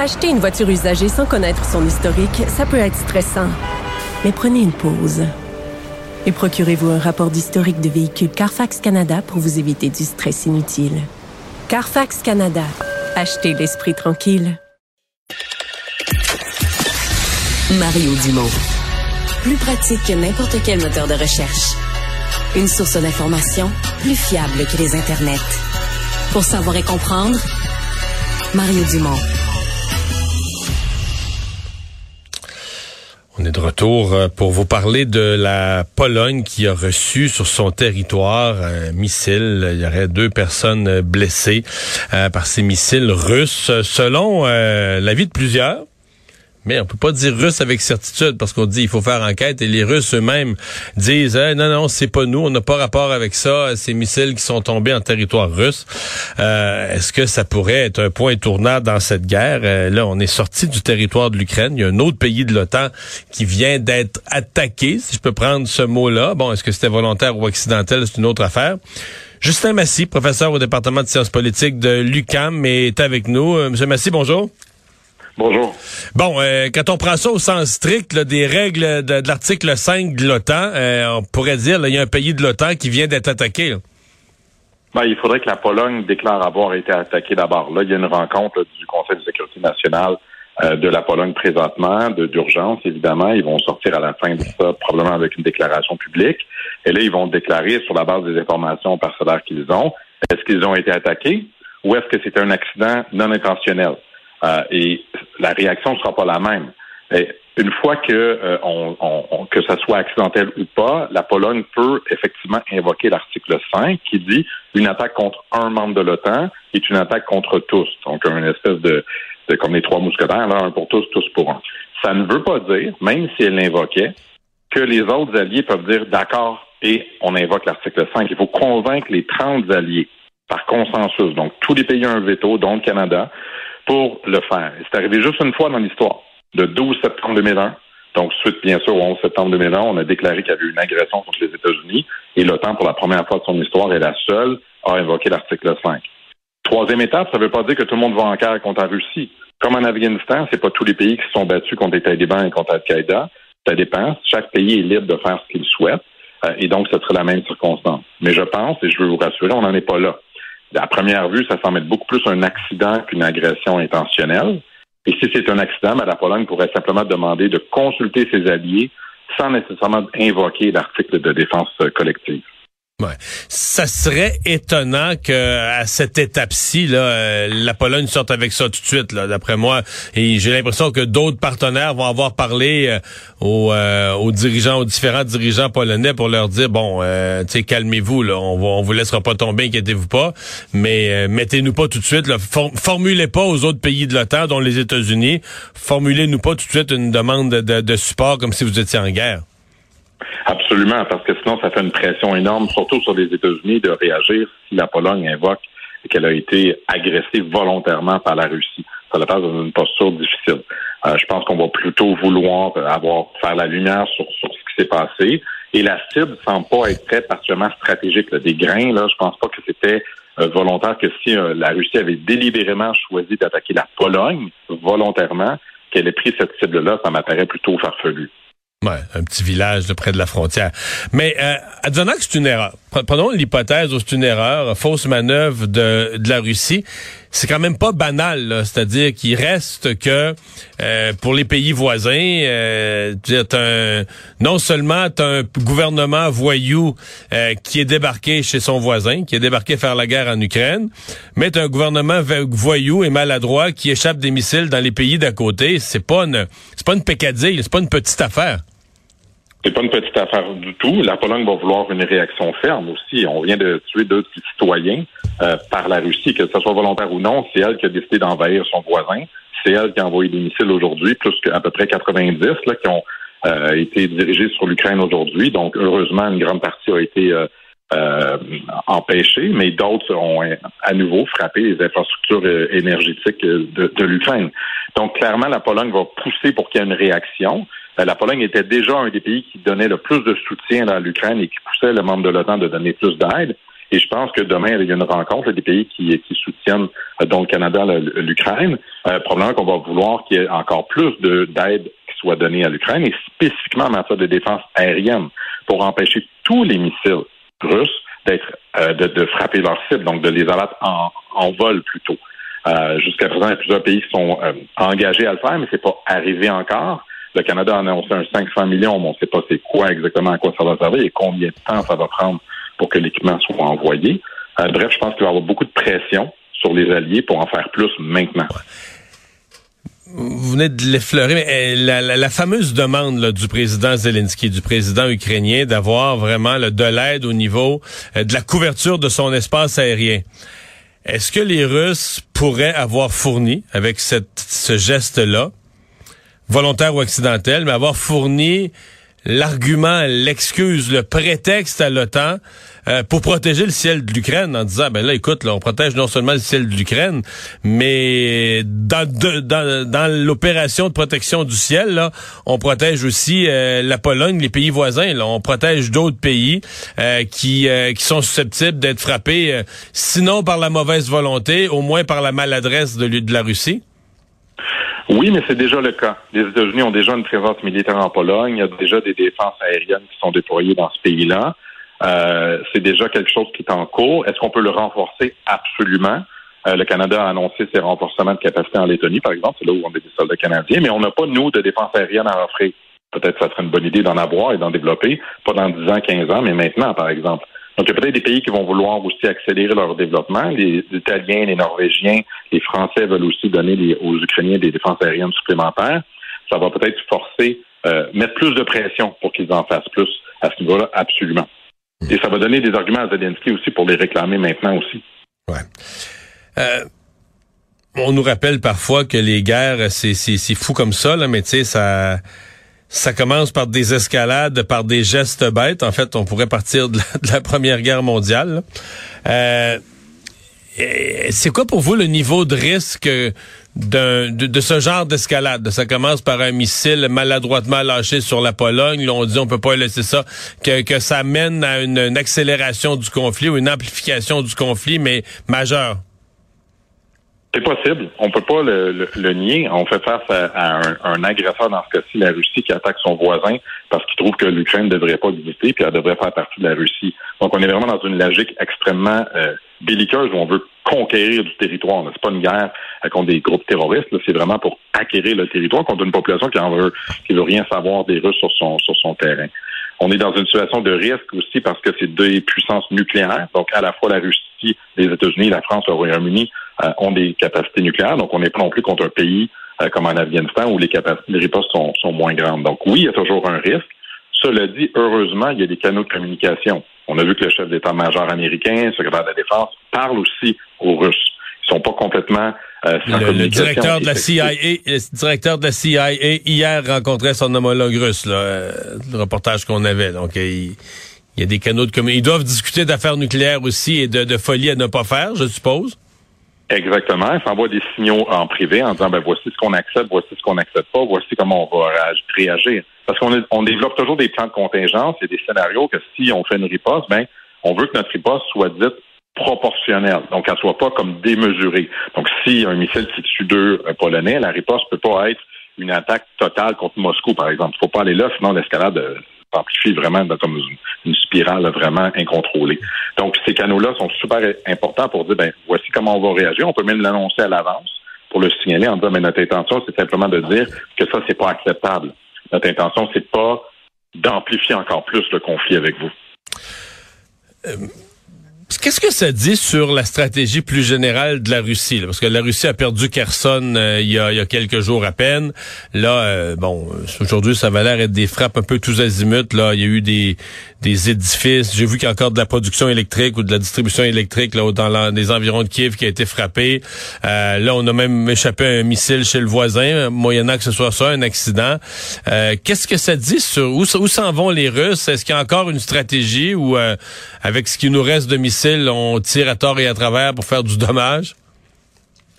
Acheter une voiture usagée sans connaître son historique, ça peut être stressant. Mais prenez une pause. Et procurez-vous un rapport d'historique de véhicule Carfax Canada pour vous éviter du stress inutile. Carfax Canada. Achetez l'esprit tranquille. Mario Dumont. Plus pratique que n'importe quel moteur de recherche. Une source d'information plus fiable que les internets. Pour savoir et comprendre, Mario Dumont. On est de retour euh, pour vous parler de la Pologne qui a reçu sur son territoire un missile. Il y aurait deux personnes blessées euh, par ces missiles russes. Selon euh, l'avis de plusieurs, mais on peut pas dire russe avec certitude parce qu'on dit il faut faire enquête et les Russes eux-mêmes disent non non c'est pas nous on n'a pas rapport avec ça ces missiles qui sont tombés en territoire russe. Euh, Est-ce que ça pourrait être un point tournant dans cette guerre? Euh, Là on est sorti du territoire de l'Ukraine. Il y a un autre pays de l'OTAN qui vient d'être attaqué si je peux prendre ce mot-là. Bon est-ce que c'était volontaire ou accidentel c'est une autre affaire. Justin Massy, professeur au département de sciences politiques de l'UCAM, est avec nous. Euh, Monsieur Massy, bonjour. Bonjour. Bon, euh, quand on prend ça au sens strict là, des règles de, de l'article 5 de l'OTAN, euh, on pourrait dire il y a un pays de l'OTAN qui vient d'être attaqué. Ben, il faudrait que la Pologne déclare avoir été attaquée d'abord. Là, il y a une rencontre là, du Conseil de sécurité nationale euh, de la Pologne présentement, d'urgence, évidemment. Ils vont sortir à la fin de ça, probablement avec une déclaration publique. Et là, ils vont déclarer sur la base des informations parcellaires qu'ils ont, est-ce qu'ils ont été attaqués ou est-ce que c'était un accident non intentionnel? Euh, et la réaction ne sera pas la même. Une fois que euh, on, on, que ça soit accidentel ou pas, la Pologne peut effectivement invoquer l'article 5 qui dit une attaque contre un membre de l'OTAN est une attaque contre tous. Donc une espèce de, de comme les trois mousquetaires, là, un pour tous, tous pour un. Ça ne veut pas dire, même si elle l'invoquait, que les autres alliés peuvent dire d'accord et on invoque l'article 5. Il faut convaincre les 30 alliés par consensus. Donc tous les pays ont un veto, dont le Canada pour le faire. C'est arrivé juste une fois dans l'histoire, le 12 septembre 2001. Donc, suite, bien sûr, au 11 septembre 2001, on a déclaré qu'il y avait eu une agression contre les États-Unis et l'OTAN, pour la première fois de son histoire, est la seule à invoquer l'article 5. Troisième étape, ça ne veut pas dire que tout le monde va en guerre contre la Russie. Comme en Afghanistan, c'est pas tous les pays qui se sont battus contre les talibans et contre Al-Qaïda. Ça dépend. Chaque pays est libre de faire ce qu'il souhaite. Euh, et donc, ce serait la même circonstance. Mais je pense, et je veux vous rassurer, on n'en est pas là à première vue, ça semble être beaucoup plus un accident qu'une agression intentionnelle. Et si c'est un accident, la Pologne pourrait simplement demander de consulter ses alliés sans nécessairement invoquer l'article de défense collective. Ça serait étonnant que à cette étape-ci, là, euh, la Pologne sorte avec ça tout de suite, là, d'après moi. Et j'ai l'impression que d'autres partenaires vont avoir parlé euh, aux, euh, aux, dirigeants, aux différents dirigeants polonais pour leur dire bon, tu sais, calmez-vous, là, on, va, vous laissera pas tomber, inquiétez-vous pas, mais mettez-nous pas tout de suite, là, formulez pas aux autres pays de l'OTAN, dont les États-Unis, formulez-nous pas tout de suite une demande de, de support comme si vous étiez en guerre. Absolument, parce que sinon, ça fait une pression énorme, surtout sur les États-Unis, de réagir si la Pologne invoque qu'elle a été agressée volontairement par la Russie. Ça la passe dans une posture difficile. Euh, je pense qu'on va plutôt vouloir avoir faire la lumière sur, sur ce qui s'est passé. Et la cible semble pas être très particulièrement stratégique. Des grains, là, je pense pas que c'était euh, volontaire que si euh, la Russie avait délibérément choisi d'attaquer la Pologne volontairement, qu'elle ait pris cette cible-là, ça m'apparaît plutôt farfelu. Ouais, un petit village de près de la frontière. Mais euh, que c'est une erreur, prenons l'hypothèse où c'est une erreur, fausse manœuvre de, de la Russie, c'est quand même pas banal, c'est-à-dire qu'il reste que euh, pour les pays voisins, euh, un, non seulement as un gouvernement voyou euh, qui est débarqué chez son voisin, qui est débarqué faire la guerre en Ukraine, mais as un gouvernement voyou et maladroit qui échappe des missiles dans les pays d'à côté. C'est pas une, c'est pas une pécadille, c'est pas une petite affaire. C'est pas une petite affaire du tout. La Pologne va vouloir une réaction ferme aussi. On vient de tuer deux citoyens par la Russie, que ce soit volontaire ou non. C'est elle qui a décidé d'envahir son voisin. C'est elle qui a envoyé des missiles aujourd'hui, plus qu'à peu près 90 là, qui ont été dirigés sur l'Ukraine aujourd'hui. Donc, heureusement, une grande partie a été euh, empêchés, mais d'autres ont à nouveau frappé les infrastructures euh, énergétiques euh, de, de l'Ukraine. Donc, clairement, la Pologne va pousser pour qu'il y ait une réaction. Euh, la Pologne était déjà un des pays qui donnait le plus de soutien à l'Ukraine et qui poussait le membre de l'OTAN de donner plus d'aide. Et je pense que demain, il y a une rencontre des pays qui, soutiennent, dont le Canada, l'Ukraine. Euh, probablement qu'on va vouloir qu'il y ait encore plus d'aide qui soit donnée à l'Ukraine, et spécifiquement en matière de défense aérienne, pour empêcher tous les missiles russes d'être euh, de, frapper leur cible, donc de les abattre en, vol plutôt. Euh, jusqu'à présent, il y a plusieurs pays qui sont euh, engagés à le faire, mais c'est pas arrivé encore. Le Canada a annoncé un 500 millions, mais on ne sait pas c'est quoi exactement à quoi ça va servir et combien de temps ça va prendre pour que l'équipement soit envoyé. bref, je pense qu'il va y avoir beaucoup de pression sur les alliés pour en faire plus maintenant vous venez de l'effleurer, mais eh, la, fameuse demande du président Zelensky, du président ukrainien, d'avoir vraiment de l'aide au niveau euh, de la couverture de son espace aérien. Est-ce que les Russes pourraient avoir fourni, avec cette, ce geste-là, volontaire ou accidentel, mais avoir fourni l'argument, l'excuse, le prétexte à l'OTAN euh, pour protéger le ciel de l'Ukraine en disant ben là écoute là on protège non seulement le ciel de l'Ukraine mais dans dans, dans l'opération de protection du ciel là on protège aussi euh, la Pologne les pays voisins là. On protège d'autres pays euh, qui qui sont susceptibles d'être frappés sinon par la mauvaise volonté au moins par la maladresse de la Russie oui, mais c'est déjà le cas. Les États-Unis ont déjà une présence militaire en Pologne. Il y a déjà des défenses aériennes qui sont déployées dans ce pays-là. Euh, c'est déjà quelque chose qui est en cours. Est-ce qu'on peut le renforcer? Absolument. Euh, le Canada a annoncé ses renforcements de capacité en Lettonie, par exemple. C'est là où on a des soldats canadiens. Mais on n'a pas, nous, de défense aérienne à offrir. Peut-être que ça serait une bonne idée d'en avoir et d'en développer. Pas dans 10 ans, 15 ans, mais maintenant, par exemple. Donc, il y a peut-être des pays qui vont vouloir aussi accélérer leur développement. Les Italiens, les Norvégiens, les Français veulent aussi donner aux Ukrainiens des défenses aériennes supplémentaires. Ça va peut-être forcer, euh, mettre plus de pression pour qu'ils en fassent plus à ce niveau-là, absolument. Et ça va donner des arguments à Zelensky aussi pour les réclamer maintenant aussi. Ouais. Euh, on nous rappelle parfois que les guerres, c'est fou comme ça, là, mais tu sais, ça ça commence par des escalades, par des gestes bêtes. En fait, on pourrait partir de la, Première Guerre mondiale. Euh, c'est quoi pour vous le niveau de risque de, de, ce genre d'escalade? Ça commence par un missile maladroitement lâché sur la Pologne. Là, on dit on peut pas laisser ça. Que, que ça mène à une, une accélération du conflit ou une amplification du conflit, mais majeure. C'est possible. On peut pas le, nier. On fait face à, un, agresseur, dans ce cas-ci, la Russie, qui attaque son voisin parce qu'il trouve que l'Ukraine ne devrait pas exister, puis elle devrait faire partie de la Russie. Donc, on est vraiment dans une logique extrêmement euh, belliqueuse où on veut conquérir du territoire. C'est pas une guerre contre des groupes terroristes. C'est vraiment pour acquérir le territoire contre une population qui en veut, qui veut rien savoir des Russes sur son sur son terrain. On est dans une situation de risque aussi parce que c'est deux puissances nucléaires. Donc, à la fois la Russie, les États-Unis, la France, le Royaume-Uni euh, ont des capacités nucléaires. Donc, on n'est pas non plus contre un pays euh, comme en Afghanistan où les capacités, les ripostes sont, sont moins grandes. Donc, oui, il y a toujours un risque. Cela dit, heureusement, il y a des canaux de communication. On a vu que le chef d'état-major américain, le secrétaire de la Défense, parle aussi aux Russes. Ils sont pas complètement euh, le, directeur de la CIA, le directeur de la CIA hier rencontrait son homologue russe, là, le reportage qu'on avait. Donc il, y a des canaux de communication. Ils doivent discuter d'affaires nucléaires aussi et de, de folie à ne pas faire, je suppose. Exactement. Ils s'envoient des signaux en privé en disant ben voici ce qu'on accepte, voici ce qu'on n'accepte pas, voici comment on va réagir. Parce qu'on on développe toujours des plans de contingence et des scénarios que si on fait une riposte, ben on veut que notre riposte soit dite proportionnelle, donc qu'elle soit pas comme démesurée. Donc si un missile qui tue deux euh, Polonais, la riposte peut pas être une attaque totale contre Moscou, par exemple. Il faut pas aller là, sinon l'escalade s'amplifie vraiment une, spirale vraiment incontrôlée. Donc, ces canaux-là sont super importants pour dire, ben, voici comment on va réagir. On peut même l'annoncer à l'avance pour le signaler en disant, mais notre intention, c'est simplement de dire que ça, c'est pas acceptable. Notre intention, c'est pas d'amplifier encore plus le conflit avec vous. Euh, Qu'est-ce que ça dit sur la stratégie plus générale de la Russie? Parce que la Russie a perdu Kherson euh, il, y a, il, y a, quelques jours à peine. Là, euh, bon, aujourd'hui, ça va l'air être des frappes un peu tous azimuts. Là, il y a eu des, des édifices. J'ai vu qu'il y a encore de la production électrique ou de la distribution électrique là dans les environs de Kiev qui a été frappée. Euh, là, on a même échappé un missile chez le voisin, moyennant que ce soit ça, un accident. Qu'est-ce que ça dit sur où, où s'en vont les Russes? Est-ce qu'il y a encore une stratégie ou avec ce qui nous reste de missiles, on tire à tort et à travers pour faire du dommage?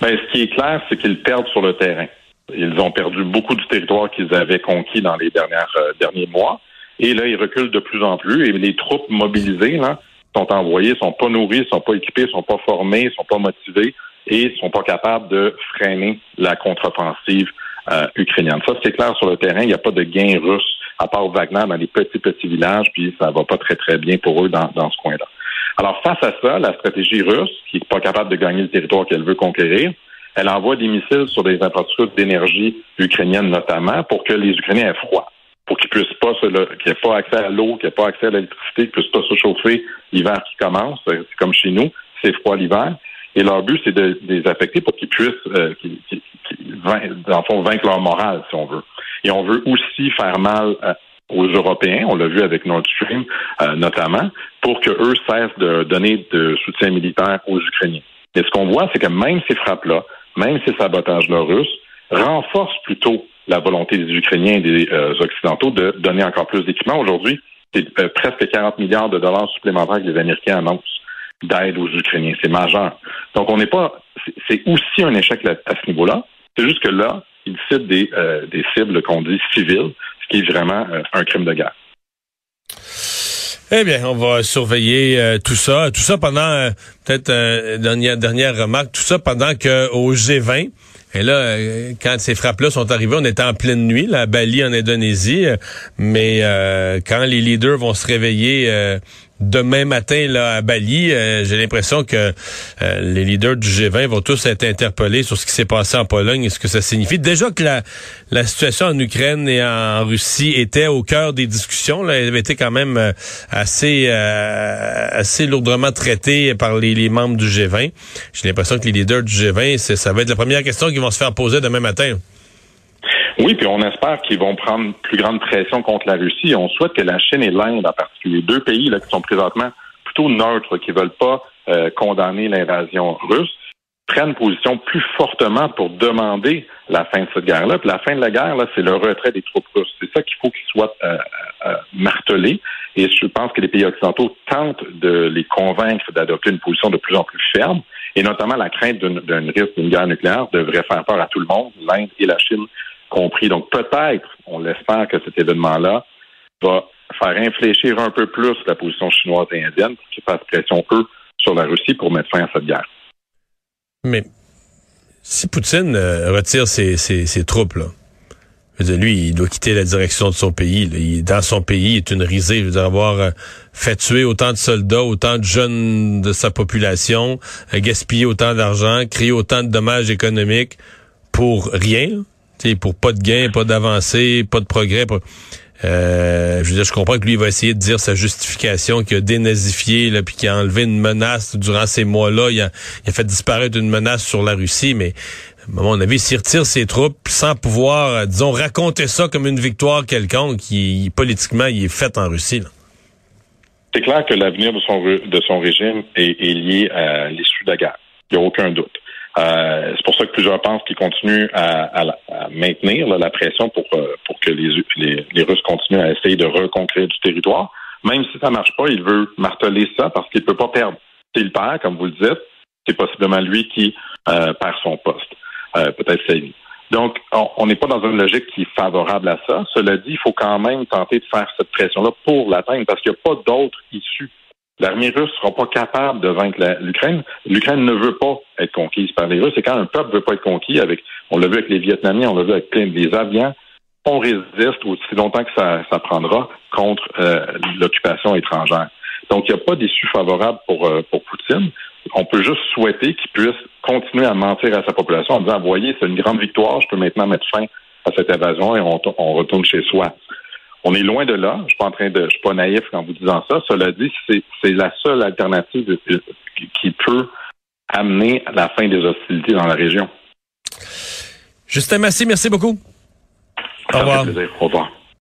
Ben, ce qui est clair, c'est qu'ils perdent sur le terrain. Ils ont perdu beaucoup du territoire qu'ils avaient conquis dans les dernières, euh, derniers mois. Et là, ils reculent de plus en plus. Et les troupes mobilisées là, sont envoyées, sont pas nourries, sont pas équipées, sont pas formées, sont pas motivées et sont pas capables de freiner la contre-offensive euh, ukrainienne. Ça, c'est clair sur le terrain. Il n'y a pas de gain russe à part Wagner dans les petits, petits villages, puis ça va pas très, très bien pour eux dans, dans ce coin-là. Alors, face à ça, la stratégie russe, qui n'est pas capable de gagner le territoire qu'elle veut conquérir, elle envoie des missiles sur des infrastructures d'énergie ukrainiennes notamment pour que les Ukrainiens aient froid, pour qu'ils puissent pas qu'ils n'aient pas accès à l'eau, qu'ils n'aient pas accès à l'électricité, qu'ils puissent pas se chauffer l'hiver qui commence. C'est comme chez nous, c'est froid l'hiver. Et leur but, c'est de, les affecter pour qu'ils puissent, euh, qu'ils, en fond, vaincre leur morale, si on veut. Et on veut aussi faire mal à, aux Européens, on l'a vu avec Nord Stream euh, notamment, pour que eux cessent de donner de soutien militaire aux Ukrainiens. Et ce qu'on voit, c'est que même ces frappes-là, même ces sabotages-là russes, renforcent plutôt la volonté des Ukrainiens et des euh, Occidentaux de donner encore plus d'équipements. Aujourd'hui, c'est euh, presque 40 milliards de dollars supplémentaires que les Américains annoncent d'aide aux Ukrainiens. C'est majeur. Donc, on n'est pas. C'est aussi un échec à ce niveau-là. C'est juste que là, ils citent des, des cibles qu'on dit civiles, qui est vraiment euh, un crime de guerre. Eh bien, on va surveiller euh, tout ça, tout ça pendant euh, peut-être dernière dernière remarque, tout ça pendant que au G20. Et là, quand ces frappes-là sont arrivées, on était en pleine nuit, là, à Bali, en Indonésie. Mais quand les leaders vont se réveiller demain matin là à Bali, euh, j'ai l'impression que euh, les leaders du G20 vont tous être interpellés sur ce qui s'est passé en Pologne et ce que ça signifie. Déjà que la, situation en Ukraine et en Russie était au cœur des discussions, là, elle avait été quand même euh, assez assez lourdement traitée par les membres du G20. J'ai l'impression que les leaders du G20, ça va être la première question qu'ils vont se faire poser demain matin. Oui, puis on espère qu'ils vont prendre plus grande pression contre la Russie. On souhaite que la Chine et l'Inde, en particulier, deux pays là, qui sont présentement plutôt neutres, qui veulent pas euh, condamner l'invasion russe, prennent position plus fortement pour demander la fin de cette guerre-là. Puis la fin de la guerre, c'est le retrait des troupes russes. C'est ça qu'il faut qu'il soit euh, euh, martelé. Et je pense que les pays occidentaux tentent de les convaincre d'adopter une position de plus en plus ferme. Et notamment la crainte d'un risque d'une guerre nucléaire devrait faire peur à tout le monde, l'Inde et la Chine compris. Donc peut-être, on l'espère que cet événement-là va faire infléchir un peu plus la position chinoise et indienne pour qu'ils fassent pression, eux, sur la Russie pour mettre fin à cette guerre. Mais si Poutine euh, retire ses, ses, troupes, là, lui, il doit quitter la direction de son pays. Il, dans son pays, il est une risée. Il veut avoir euh, fait tuer autant de soldats, autant de jeunes de sa population, euh, gaspiller autant d'argent, créer autant de dommages économiques pour rien pour pas de gain, pas d'avancée, pas de progrès. Euh, je veux dire, je comprends que lui il va essayer de dire sa justification qu'il a dénazifié là, puis qu'il a enlevé une menace durant ces mois-là. Il a, fait disparaître une menace sur la Russie, mais à mon avis, s'il retire ses troupes sans pouvoir, euh, disons, raconter ça comme une victoire quelconque, qui politiquement, il est fait en Russie. C'est clair que l'avenir de son, de son régime est, est lié à l'issue de la guerre. Il n'y a aucun doute. Euh, c'est pour ça que plusieurs pensent qu'ils continuent à, maintenir la pression pour, euh, pour que les, les, Russes continuent à essayer de reconquérir du territoire. Même si ça marche pas, il veut marteler ça parce qu'il peut pas perdre. S'il perd, comme vous le dites, c'est possiblement lui qui euh, perd son poste, peut-être sa vie. Donc, on n'est pas dans une logique qui est favorable à ça. Cela dit, il faut quand même tenter de faire cette pression-là pour l'atteindre parce qu'il n'y a pas d'autre issue L'armée russe ne sera pas capable de vaincre l'Ukraine. L'Ukraine ne veut pas être conquise par les Russes. Et quand un peuple ne veut pas être conquis, avec, on l'a vu avec les Vietnamiens, on l'a vu avec des avions, on résiste aussi longtemps que ça, prendra contre euh, l'occupation étrangère. Donc, il n'y a pas d'issue favorable pour, euh, pour Poutine. On peut juste souhaiter qu'il puisse continuer à mentir à sa population en disant, voyez, c'est une grande victoire, je peux maintenant mettre fin à cette invasion et on, on retourne chez soi. On est loin de là. Je suis pas en train de, je suis pas naïf en vous disant ça. Cela dit, c'est, la seule alternative qui peut amener à la fin des hostilités dans la région. Justin Massy, merci beaucoup. Au revoir. Au revoir.